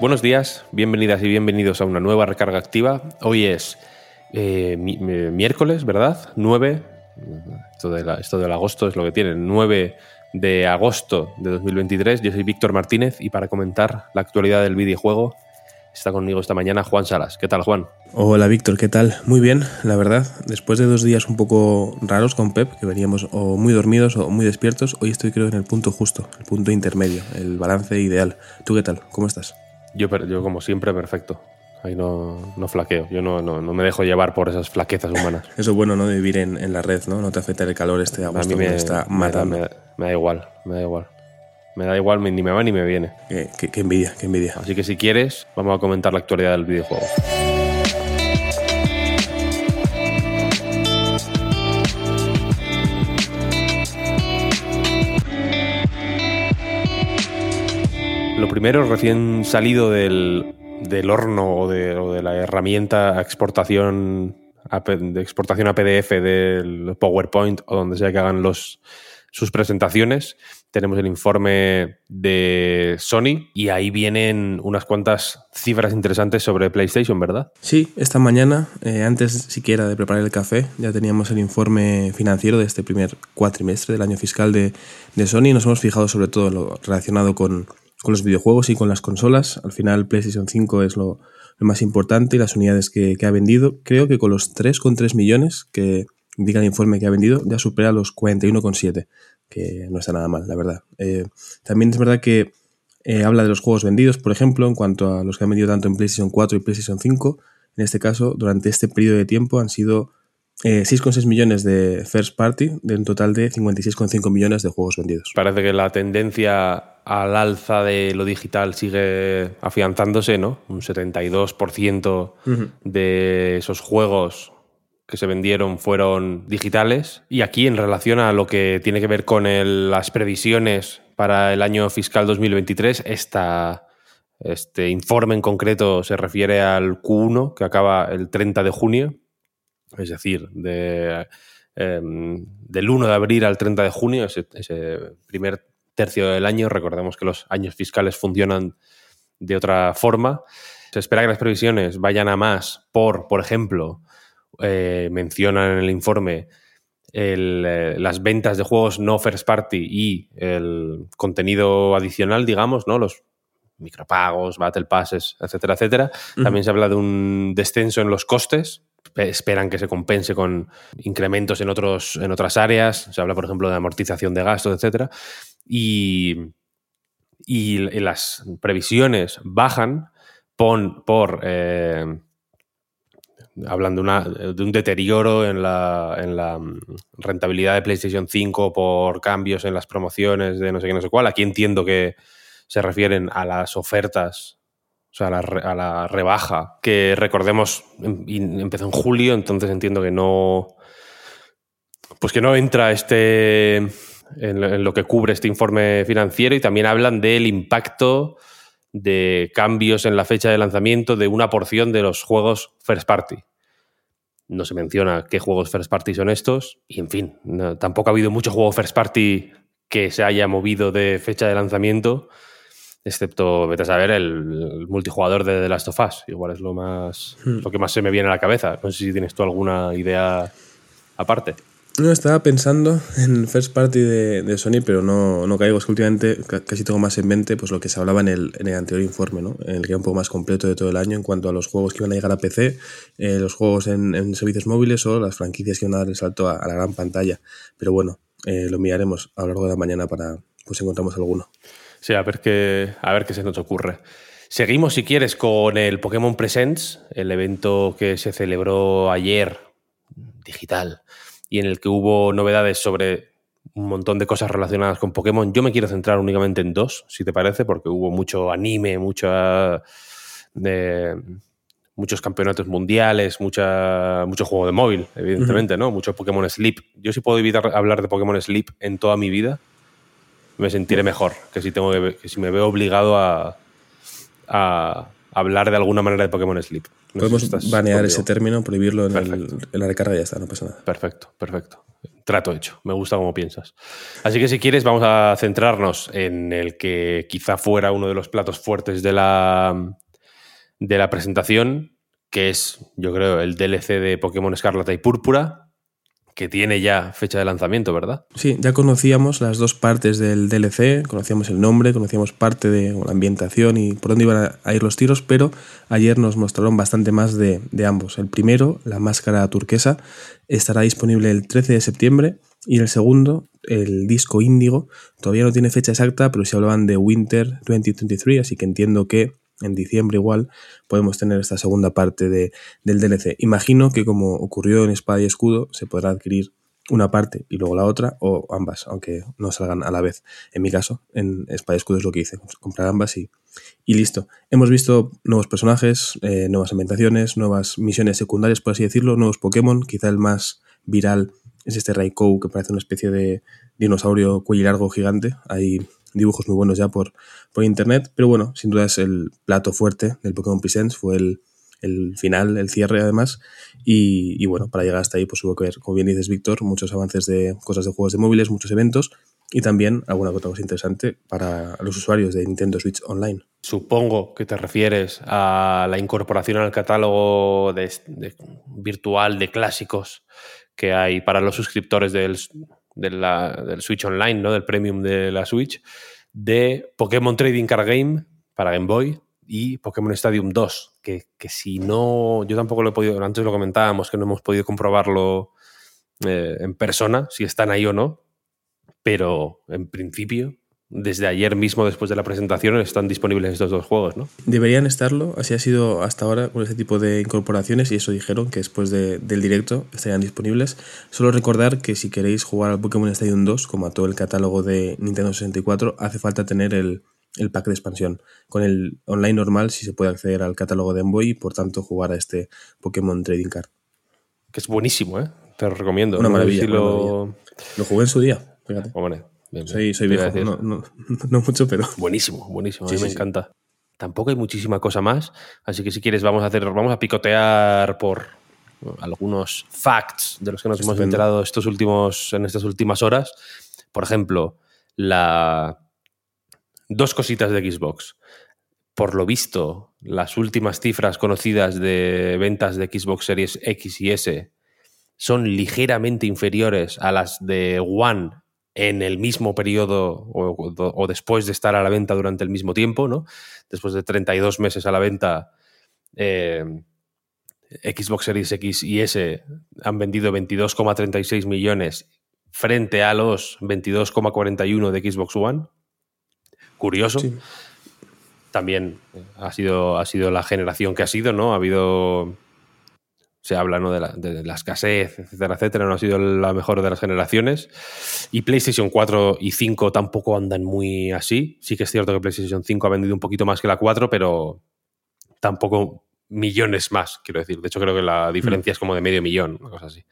Buenos días, bienvenidas y bienvenidos a una nueva recarga activa. Hoy es eh, mi- mi- miércoles, ¿verdad? 9. Esto, esto del agosto es lo que tienen. 9 de agosto de 2023. Yo soy Víctor Martínez y para comentar la actualidad del videojuego está conmigo esta mañana Juan Salas. ¿Qué tal, Juan? Hola Víctor, ¿qué tal? Muy bien, la verdad. Después de dos días un poco raros con Pep, que veníamos o muy dormidos o muy despiertos, hoy estoy creo en el punto justo, el punto intermedio, el balance ideal. ¿Tú qué tal? ¿Cómo estás? Yo, yo como siempre, perfecto. Ahí no, no flaqueo. Yo no, no, no me dejo llevar por esas flaquezas humanas. Eso es bueno, ¿no? De vivir en, en la red, ¿no? No te afecta el calor este A agosto mí que me, está me da, matando. me da- me da igual, me da igual. Me da igual, ni me va ni me viene. Qué, qué- qué envidia, qué envidia. Así que si quieres, vamos a comentar la actualidad del videojuego. Primero, recién salido del, del horno o de, de la herramienta exportación de exportación a PDF del PowerPoint o donde sea que hagan los, sus presentaciones. Tenemos el informe de Sony y ahí vienen unas cuantas cifras interesantes sobre PlayStation, ¿verdad? Sí, esta mañana, eh, antes siquiera de preparar el café, ya teníamos el informe financiero de este primer cuatrimestre del año fiscal de, de Sony y nos hemos fijado sobre todo en lo relacionado con, con los videojuegos y con las consolas. Al final PlayStation 5 es lo, más importante y las unidades que, que ha vendido. Creo que con los 3,3 millones que indica el informe que ha vendido ya supera los 41,7, que no está nada mal, la verdad. Eh, también es verdad que eh, habla de los juegos vendidos, por ejemplo, en cuanto a los que han vendido tanto en PlayStation 4 y PlayStation 5. En este caso, durante este periodo de tiempo han sido eh, 6,6 millones de first party de un total de 56,5 millones de juegos vendidos. Parece que la tendencia al alza de lo digital sigue afianzándose, ¿no? Un 72% de esos juegos que se vendieron fueron digitales. Y aquí, en relación a lo que tiene que ver con el- las previsiones para el año fiscal 2023, esta, este informe en concreto se refiere al Q1, que acaba el 30 de junio, es decir, de, em, del 1 de abril al 30 de junio, ese, ese primer tercio del año. Recordemos que los años fiscales funcionan de otra forma. Se espera que las previsiones vayan a más por, por ejemplo, eh, mencionan en el informe el, eh, las ventas de juegos no first party y el contenido adicional, digamos, ¿no? Los micropagos, battle passes, etcétera, etcétera. También se habla de un descenso en los costes. Pe- Esperan que se compense con incrementos en, otros, en otras áreas. Se habla, por ejemplo, de amortización de gastos, etcétera. Y, y las previsiones bajan pon- por... eh, hablan de, una- de un deterioro en la, en la mm, rentabilidad de PlayStation 5 por cambios en las promociones de no sé qué, no sé cuál. Aquí entiendo que se refieren a las ofertas, o sea, a la, a la rebaja, que recordemos em- empezó en julio, entonces entiendo que no. Pues que no entra este. En, lo- en lo que cubre este informe financiero y también hablan del impacto de cambios en la fecha de lanzamiento de una porción de los juegos first party. No se menciona qué juegos first party son estos y, en fin, no- tampoco ha habido mucho juego first party que se haya movido de fecha de lanzamiento, excepto, vete a saber, el, el multijugador de The Last of Us. Igual es lo, más, lo que más se me viene a la cabeza. No sé si tienes tú alguna idea aparte. No, estaba pensando en First Party de, Sony, pero no, no caigo. Es que últimamente ca- casi tengo más en mente pues, lo que se hablaba en el, anterior informe, ¿no? En el que un poco más completo de todo el año en cuanto a los juegos que iban a llegar a PC, eh, los juegos en, servicios móviles o las franquicias que iban a dar el salto a, la gran pantalla. Pero bueno, eh, lo miraremos a lo largo de la mañana para pues encontramos alguno. Sí, a ver qué, a ver qué se nos ocurre. Seguimos, si quieres, con el Pokémon Presents, el evento que se celebró ayer, digital, y en el que hubo novedades sobre un montón de cosas relacionadas con Pokémon. Yo me quiero centrar únicamente en dos, si te parece, porque hubo mucho anime, mucha de muchos campeonatos mundiales, mucha, mucho juego de móvil, evidentemente, ¿no? Mucho Pokémon Sleep. Yo si puedo evitar hablar de Pokémon Sleep en toda mi vida, me sentiré mejor que si, tengo que, si me veo obligado a, a hablar de alguna manera de Pokémon Sleep. Podemos banear ese término, prohibirlo en, la recarga y ya está, no pasa nada. Perfecto, perfecto. Trato hecho. Me gusta como piensas. Así que si quieres, vamos a centrarnos en el que quizá fuera uno de los platos fuertes de la, de la presentación, que es, yo creo, el DLC de Pokémon Escarlata y Púrpura, que tiene ya fecha de lanzamiento, ¿verdad? Sí, ya conocíamos las dos partes del DLC, conocíamos el nombre, conocíamos parte de la ambientación y por dónde iban a ir los tiros, pero ayer nos mostraron bastante más de, ambos. El primero, la máscara turquesa, estará disponible el 13 de septiembre y el segundo, el disco índigo, todavía no tiene fecha exacta, pero sí hablaban de Winter 2023, así que entiendo que en diciembre igual podemos tener esta segunda parte de, del DLC. Imagino que como ocurrió en Espada y Escudo, se podrá adquirir una parte y luego la otra, o ambas, aunque no salgan a la vez. En mi caso, en Espada y Escudo es lo que hice, comprar ambas y, y listo. Hemos visto nuevos personajes, eh, nuevas ambientaciones, nuevas misiones secundarias, por así decirlo, nuevos Pokémon, quizá el más viral es este Raikou, que parece una especie de dinosaurio cuello largo gigante. Hay dibujos muy buenos ya por, por internet, pero bueno, sin duda es el plato fuerte del Pokémon Presents, fue el, final, el cierre además, y, bueno, para llegar hasta ahí pues hubo que ver, como bien dices Víctor, muchos avances de cosas de juegos de móviles, muchos eventos, y también alguna cosa interesante para los usuarios de Nintendo Switch Online. Supongo que te refieres a la incorporación al catálogo virtual de clásicos que hay para los suscriptores del, del Switch Online, ¿no? del premium de la Switch, de Pokémon Trading Card Game para Game Boy y Pokémon Stadium 2, que, si no, yo tampoco lo he podido, antes lo comentábamos, que no hemos podido comprobarlo eh, en persona, si están ahí o no, pero en principio desde ayer mismo, después de la presentación, están disponibles estos dos juegos, ¿no? Deberían estarlo, así ha sido hasta ahora con este tipo de incorporaciones y eso dijeron que después del directo estarían disponibles. Solo recordar que si queréis jugar al Pokémon Stadium 2, como a todo el catálogo de Nintendo 64, hace falta tener el, pack de expansión. Con el online normal sí se puede acceder al catálogo de Envoy y por tanto jugar a este Pokémon Trading Card. Que es buenísimo, ¿eh? Te lo recomiendo. Una maravilla. lo... jugué en su día, fíjate. Soy, viejo, no, mucho, pero. Buenísimo, buenísimo. a mí me encanta. Tampoco hay muchísima cosa más, así que si quieres vamos a hacer, vamos a picotear por algunos facts de los que nos hemos enterado estos últimos, en estas últimas horas. Por ejemplo, la dos cositas de Xbox. Por lo visto, las últimas cifras conocidas de ventas de Xbox Series X y S son ligeramente inferiores a las de One en el mismo periodo o, después de estar a la venta durante el mismo tiempo, ¿no? Después de 32 meses a la venta, eh, Xbox Series X y S han vendido 22,36 millones frente a los 22,41 de Xbox One. Curioso. También ha sido, ha sido la generación que ha sido, ¿no? Ha habido se habla ¿no? de, la, escasez, etcétera, etcétera, no ha sido la mejor de las generaciones. Y PlayStation 4 y 5 tampoco andan muy así. Sí que es cierto que PlayStation 5 ha vendido un poquito más que la 4, pero tampoco millones más, quiero decir. De hecho, creo que la diferencia mm. es como de medio millón, una cosa así.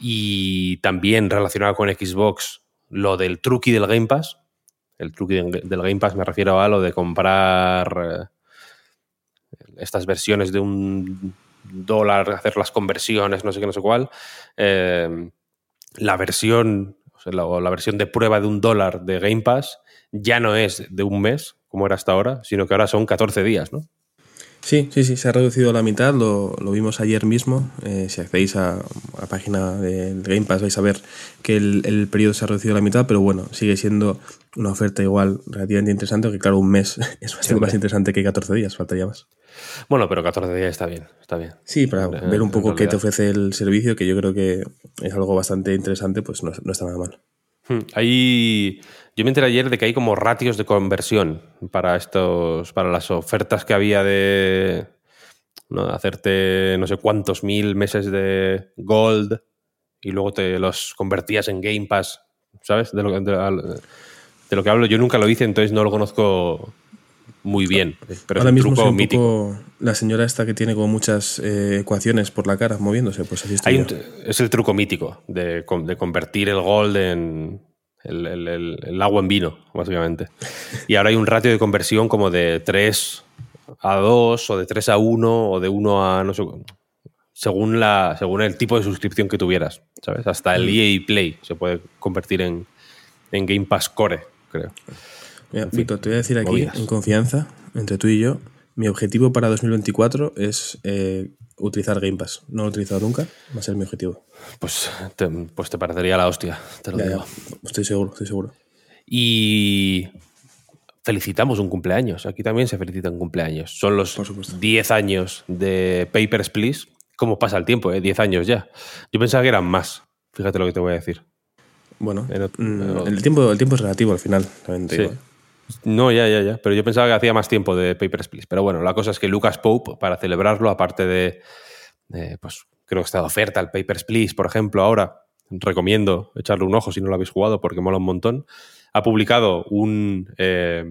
Y también relacionado con Xbox, lo del truqui del Game Pass. El truqui del Game Pass me refiero a lo de comprar eh, estas versiones de un dólar, hacer las conversiones, no sé qué, no sé cuál. Eh, la versión, la, la, versión de prueba de un dólar de Game Pass ya no es de un mes, como era hasta ahora, sino que ahora son 14 días, ¿no? Sí, sí, sí, se ha reducido a la mitad, lo, vimos ayer mismo. Eh, si accedéis a, la página del Game Pass vais a ver que el, periodo se ha reducido a la mitad, pero bueno, sigue siendo una oferta igual relativamente interesante, que claro, un mes es bastante más interesante que 14 días, faltaría más. Bueno, pero 14 días está bien, está bien. Sí, para eh, ver un poco qué te ofrece el servicio, que yo creo que es algo bastante interesante, pues no, no está nada mal. Ahí, yo me enteré ayer de que hay como ratios de conversión para estos, para las ofertas que había de hacerte no sé cuántos mil meses de gold y luego te los convertías en Game Pass ¿sabes? De lo, de lo que hablo. Yo nunca lo hice, entonces no lo conozco muy bien. Pero Ahora es un mismo truco soy un mítico. poco la señora esta que tiene como muchas eh, ecuaciones por la cara moviéndose, pues así Hay un- es el truco mítico de, con- de convertir el gold en el, el- el- el agua en vino, básicamente. Y ahora hay un ratio de conversión como de 3 a 2 o de 3 a 1 o de 1 a no sé según la según el tipo de suscripción que tuvieras, ¿sabes? Hasta Mm. el EA Play se puede convertir en, en Game Pass Core, creo. Mira, Víctor, te voy a decir aquí, movidas. en confianza, entre tú y yo, mi objetivo para 2024 es eh, utilizar Game Pass. No lo he utilizado nunca, va a ser mi objetivo. Pues te, pues te parecería la hostia, te lo Ya, digo. ya, estoy seguro, estoy seguro. Y felicitamos un cumpleaños. Aquí también se felicitan cumpleaños. Son los Por supuesto. 10 años de Papers, Please. ¿Cómo pasa el tiempo? eh? 10 años ya. Yo pensaba que eran más. Fíjate lo que te voy a decir. Bueno, mm, el, tiempo, el tiempo es relativo al final, también te Sí. digo. No, ya, ya, ya. Pero yo pensaba que hacía más tiempo de Papers, Please. Pero bueno, la cosa es que Lucas Pope, para celebrarlo, aparte de, pues creo que está de oferta el Papers, Please, por ejemplo, ahora, recomiendo echarle un ojo si no lo habéis jugado porque mola un montón. Ha publicado un eh,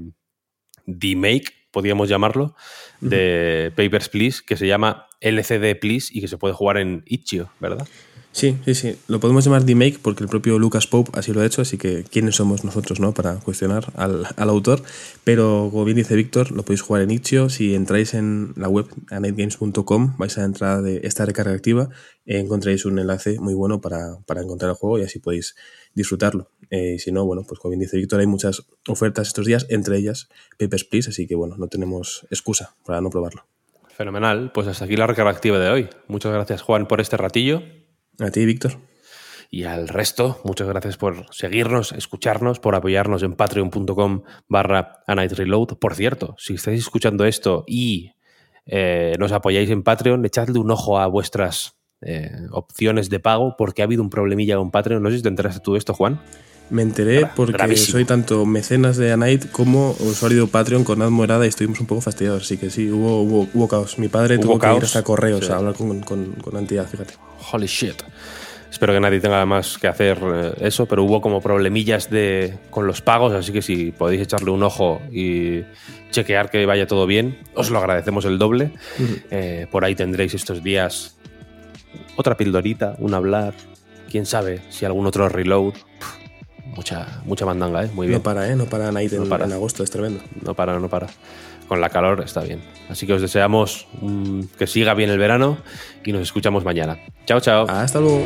remake, podríamos llamarlo, de Papers, Please, que se llama LCD Please y que se puede jugar en Itch.io, ¿verdad? Sí, sí, sí. Lo podemos llamar remake porque el propio Lucas Pope así lo ha hecho, así que quiénes somos nosotros ¿no? para cuestionar al, al autor. Pero como bien dice Víctor, lo podéis jugar en Itch.io. Si entráis en la web anightgames.com, vais a entrar de esta recarga activa, eh, encontráis un enlace muy bueno para, para encontrar el juego y así podéis disfrutarlo. Eh, y si no, bueno, pues como bien dice Víctor, hay muchas ofertas estos días, entre ellas Papers, Please, así que bueno, no tenemos excusa para no probarlo. Fenomenal. Pues hasta aquí la recarga activa de hoy. Muchas gracias, Juan, por este ratillo. A ti, Víctor. Y al resto, muchas gracias por seguirnos, escucharnos, por apoyarnos en patreon.com barra A Night Reload. Por cierto, si estáis escuchando esto y eh, nos apoyáis en Patreon, echadle un ojo a vuestras eh, opciones de pago porque ha habido un problemilla con Patreon. No sé si te enteraste tú de esto, Juan. Me enteré porque gravísimo. soy tanto mecenas de Anite como usuario de Patreon con Admorada y estuvimos un poco fastidiados. Así que sí, hubo, hubo, hubo caos. Mi padre Hubo tuvo que ir hasta correos sí. a hablar con, con, con la entidad, fíjate. Holy shit. Espero que nadie tenga más que hacer eh, eso, pero hubo como problemillas de, con los pagos, así que si podéis echarle un ojo y chequear que vaya todo bien, os lo agradecemos el doble. Eh, por ahí tendréis estos días otra pildorita, un hablar, quién sabe si algún otro reload. Mucha, mucha mandanga, ¿eh? Muy bien. No para, ¿eh? No para Anite No en, para. en agosto, es tremendo. No para, no para. Con la calor está bien. Así que os deseamos mm, que siga bien el verano y nos escuchamos mañana. Chao, chao. Hasta luego.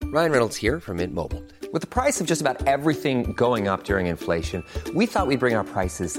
Ryan Reynolds here from Mint Mobile. With the price of just about everything going up during inflation, we thought we'd bring our prices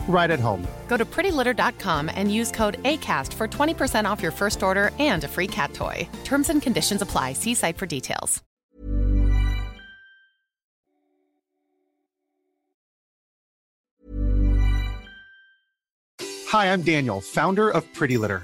right at home. Go to prettylitter.com and use code ACAST for 20% off your first order and a free cat toy. Terms and conditions apply. See site for details. Hi, I'm Daniel, founder of Pretty Litter.